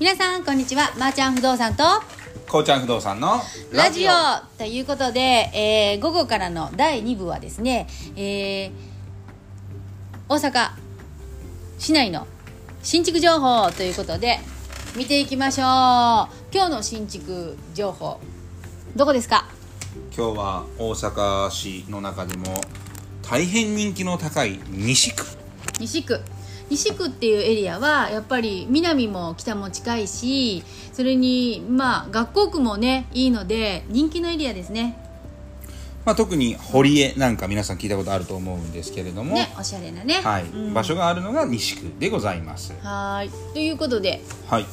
皆さんこんにちは。まー、ちゃん不動産とこうちゃん不動産のラジオ。ということで、えー午後からの第2部はですね、えー大阪市内の新築情報ということで見ていきましょう。今日の新築情報どこですか？今日は大阪市の中でも大変人気の高い西区。西区西区っていうエリアはやっぱり南も北も近いしそれにまあ学校区もねいいので人気のエリアですね。まあ、特に堀江なんか皆さん聞いたことあると思うんですけれども、ねおしゃれなね。はい。うん。場所があるのが西区でございます。はーい。ということで。はい。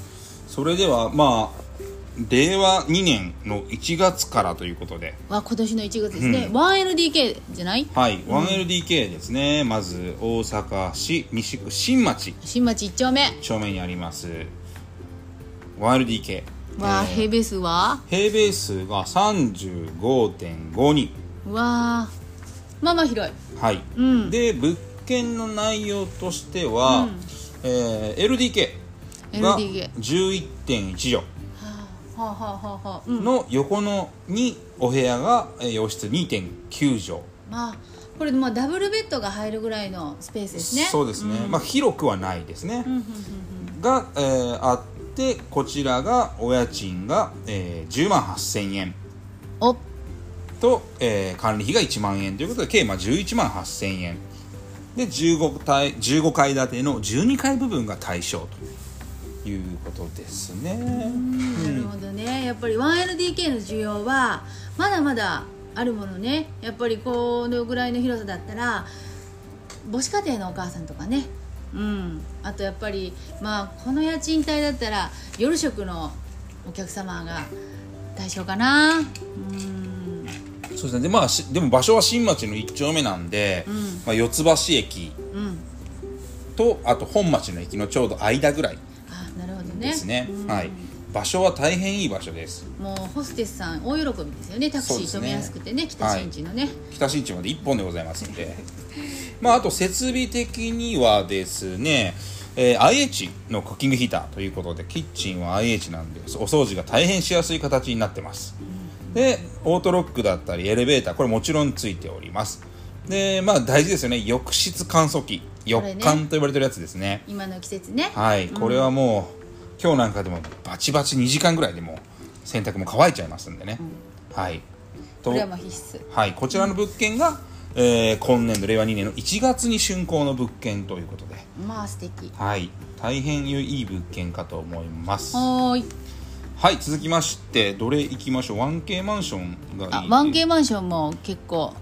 それではまあ令和2年の1月からということで。は今年の1月ですね、うん。1LDK じゃない？はい、1LDK ですね。まず大阪市西区新町。新町1丁目。正面にあります。1LDK は、えー平米数は？平米数が35.52うわー。まあまあ広い。はい、うん。で物件の内容としては、うん。えー LDK が LDK 11.1はあはあはあはあうん畳の横のにお部屋がえー洋室2.9畳。まあこれまあダブルベッドが入るぐらいのスペースですね。そうですね、ん。まあ広くはないですね、が、えーあってこちらがお家賃が、えー10万8000円。お。と、えー管理費が1万円。ということで計まあ11万8000円。で 15, 階15階建ての12階部分が対象ということですね。なるほどね。やっぱり 1LDK の需要はまだまだあるものね。やっぱりこのぐらいの広さだったら母子家庭のお母さんとかね。うん。あとやっぱりまあこの家賃帯だったら夜食のお客様が対象かな。うん。そうですね。で,、まあ、しでも場所は新町の1丁目なんで、うん。まあ、四ツ橋駅うん。とあと本町の駅のちょうど間ぐらいねですね。うん。はい。場所は大変いい場所です。もうホステスさん大喜びですよね。タクシー止めやすくてね北新地のね、北新地まで1本でございますんで。まああと設備的にはですねえー IH のクッキングヒーターということでキッチンは IH なんでお掃除が大変しやすい形になってます。でオートロックだったりエレベーターこれもちろんついております。でまあ大事ですよね。浴室乾燥機。浴これね。乾と呼ばれてるやつですね。今の季節ね。はい。これはもう、今日なんかでもバチバチ2時間ぐらいでもう洗濯も乾いちゃいますんでね、はい。とこれはまあ必須。はい、こちらの物件が、えー今年度令和2年の1月に竣工の物件ということで、まあ素敵。はい、大変いい物件かと思います。はーい。はい、続きまして、どれ行きましょう？1K マンションがあいい。1K マンションも結構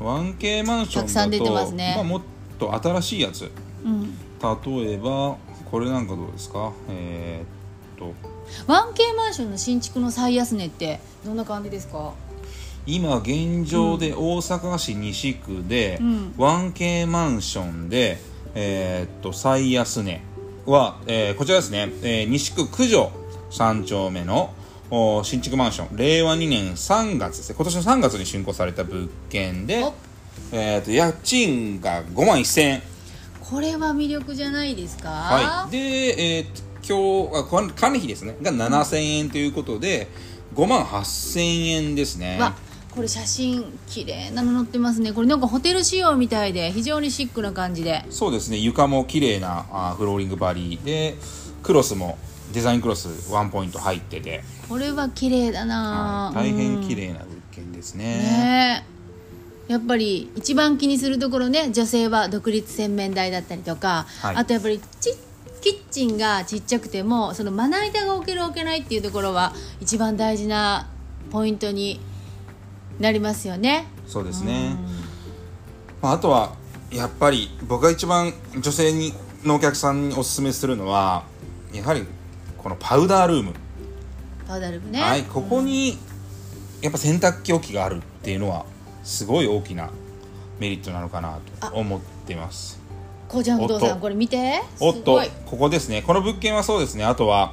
1K マンションだとたくさん出てますね。まあ、もっと新しいやつ。うん。例えば、これなんかどうですか？えーっと、1K マンションの新築の最安値ってどんな感じですか？今現状で大阪市西区で、うん。1K マンションで、えーっと最安値は、えーこちらですね、えー西区九条3丁目のお新築マンション。令和2年3月ですね。今年の3月に竣工された物件でお、えーっと家賃が5万1000円これは魅力じゃないですか？はい、で、えーっと今日あ管管理費ですね。が7000円ということで5万8000円ですね。わこれ写真綺麗なの載ってますね。これなんかホテル仕様みたいで非常にシックな感じで。そうですね。床も綺麗なあフローリングバリーでクロスもデザインクロスワンポイント入ってて、これは綺麗だな、はい、大変綺麗麗な物件ですね。ねえやっぱり一番気にするところね女性は独立洗面台だったりとか、はいあとやっぱりちキッチンがちっちゃくてもそのまな板が置ける置けないっていうところは一番大事なポイントになりますよね。そうですね、まあ、あとはやっぱり僕が一番女性にのお客さんにおすすめするのはやはりこのパウダールーム、パウダールームね。はい、ここにやっぱ洗濯機置きがあるっていうのはすごい大きなメリットなのかなと思ってます。こうちゃん不動おっと。産これ見て。おっとここですね。この物件はそうですね。あとは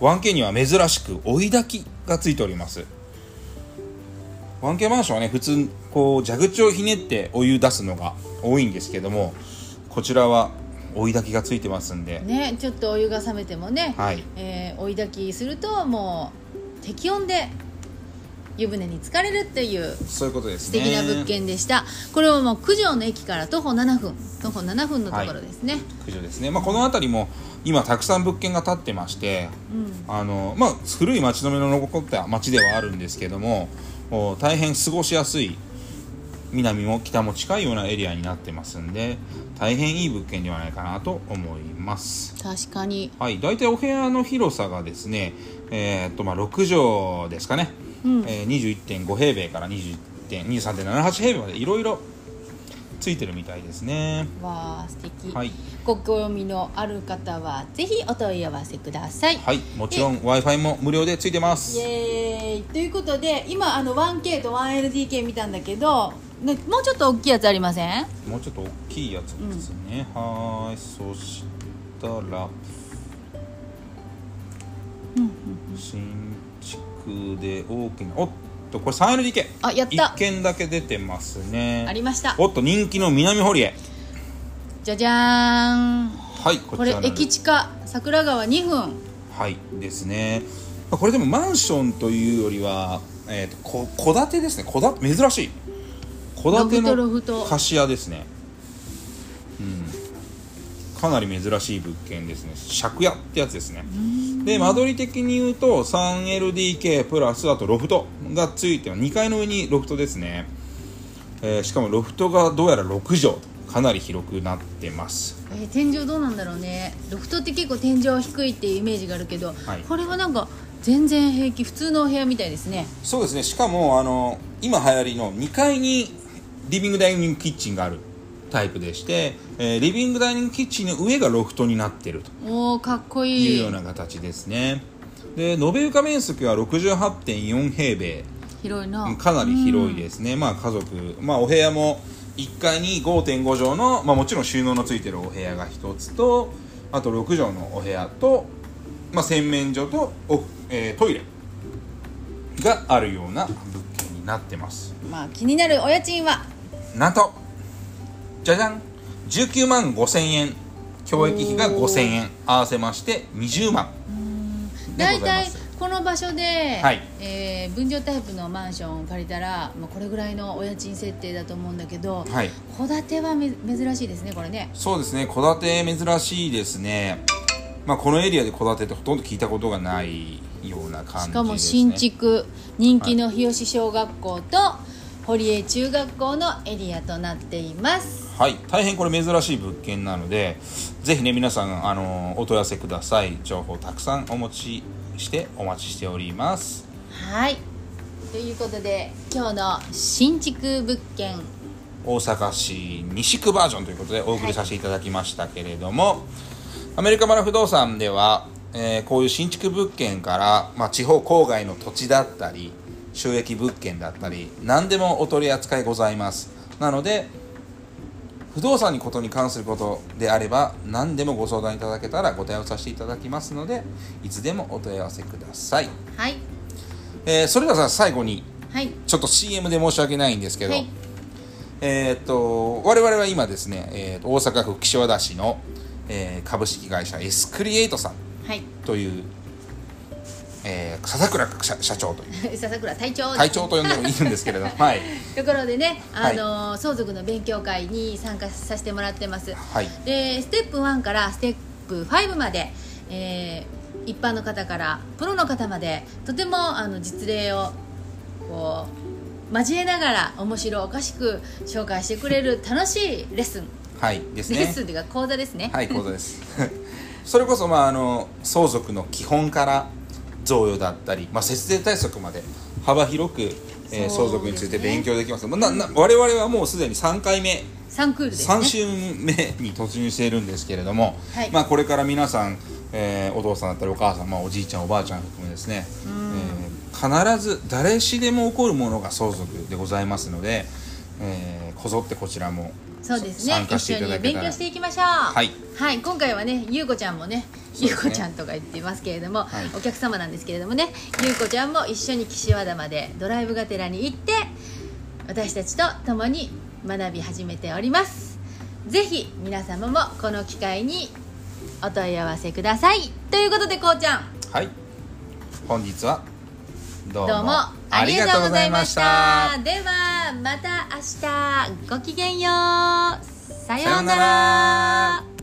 1K には珍しく追い炊きがついております。1K マンションはね普通こう蛇口をひねってお湯出すのが多いんですけどもこちらは追い炊きがついてますんで、ねちょっとお湯が冷めてもね、はい。えー追い炊きするともう適温で湯船に浸かれるっていうそういうことです素ね敵な物件でした、これはもう九条の駅から徒歩7分徒歩7分のところですね、九条ですね、まあ、この辺りも今たくさん物件が建ってましてうん。あの、まあ、古い町並みの残った町ではあるんですけどもお大変過ごしやすい南も北も近いようなエリアになってますんで大変いい物件ではないかなと思います。確かに。はい。大体お部屋の広さがですねえーっとまあ6畳ですかね、うん。えー21.5平米から21.23.78平米までいろいろついてるみたいですね。わあ素敵、はい。ご興味のある方はぜひお問い合わせください。はい。もちろん w i f i も無料でついてます。イエーイ。ということで今あの 1K と 1LDK 見たんだけどねもうちょっと大きいやつありません？もうちょっと大きいやつですね、はーい。そしたら新築で大きなおっとこれ 3LDK あやった。1軒だけ出てますね。ありました。おっと人気の南堀江。じゃじゃーん。はいここれ駅近桜川2分。はいですね。まあこれでもマンションというよりはえーとこ戸建てですね。戸建て珍しい。戸建ての貸し屋ですね。うんかなり珍しい物件ですね。借家ってやつですね。で間取り的に言うと 3LDK プラスあとロフトがついて2階の上にロフトですね、えーしかもロフトがどうやら6畳かなり広くなってます。えー天井どうなんだろうね。ロフトって結構天井低いっていうイメージがあるけど、はい。これはなんか全然平気普通のお部屋みたいですね。そうですね。しかもあの今流行りの2階にリビングダイニングキッチンがあるタイプでして、えーリビングダイニングキッチンの上がロフトになってると。おおかっこいい。いうような形ですね。で延べ床面積は68.4平米。広いな。かなり広いですね、まあ家族、まあ、お部屋も1階に5.5畳の、まあ、もちろん収納のついてるお部屋が1つとあと6畳のお部屋と、まあ、洗面所とお、えートイレがあるような物件になってます。まあ気になるお家賃は？なんとじゃじゃん。19万5000円教育費が5000円合わせまして20万。で大体この場所で、はい。えー分譲タイプのマンションを借りたら、まあ、これぐらいのお家賃設定だと思うんだけどはい。戸建てはめ珍しいですねこれね。そうですね。戸建て珍しいですね。まあこのエリアで戸建てってほとんど聞いたことがないような感じですね。しかも新築人気の日吉小学校と堀江中学校のエリアとなっています。はい。大変これ珍しい物件なのでぜひね皆さんあのお問い合わせください。情報たくさんお持ちしてお待ちしております。はい。ということで今日の新築物件。大阪市西区バージョンということでお送りさせていただきましたけれども、アメリカマラ不動産では、えーこういう新築物件から、まあ、地方郊外の土地だったり収益物件だったり何でもお取り扱いございます。なので不動産にことに関することであれば何でもご相談いただけたらご対応させていただきますのでいつでもお問い合わせください、はい。えーそれではさ最後にはい。ちょっと CM で申し訳ないんですけど、はい。えーっと我々は今ですね、えー大阪府岸和田市の、えー株式会社エスクリエイトさんはい。という、えー笹倉社社長という。笹倉隊長。隊長と呼んでもいいんですけれど はい、ところでね、はい。あの相続の勉強会に参加させてもらってます。はい、でステップ1からステップ5まで、えー一般の方からプロの方までとてもあの実例をこう交えながら面白おかしく紹介してくれる楽しいレッスン、はい。ですね。レッスンというか講座ですね。はい講座です。それこそ、まあ、あの相続の基本から贈与だったり、まあ、節税対策まで幅広く、えー相続について勉強できます。まあなな我々はもうすでに3回目。3クールですね。3週目に突入しているんですけれども、はい。まあ、これから皆さん、えーお父さんだったりお母さん、まあ、おじいちゃんおばあちゃん含めですね、えー必ず誰しでも起こるものが相続でございますので、えーこぞってこちらもそうですね。参加してい一緒にただけたら。勉強していきましょう。はい、はい、今回はねゆうこちゃんもねゆうこちゃんとか言ってますけれども、はい。お客様なんですけれどもねゆうこちゃんも一緒に岸和田までドライブがてらに行って私たちと共に学び始めております。ぜひ皆様もこの機会にお問い合わせください。ということでこうちゃん。はい。本日はどうもありがとうございました。ではまた明日。ごきげんよう。さようなら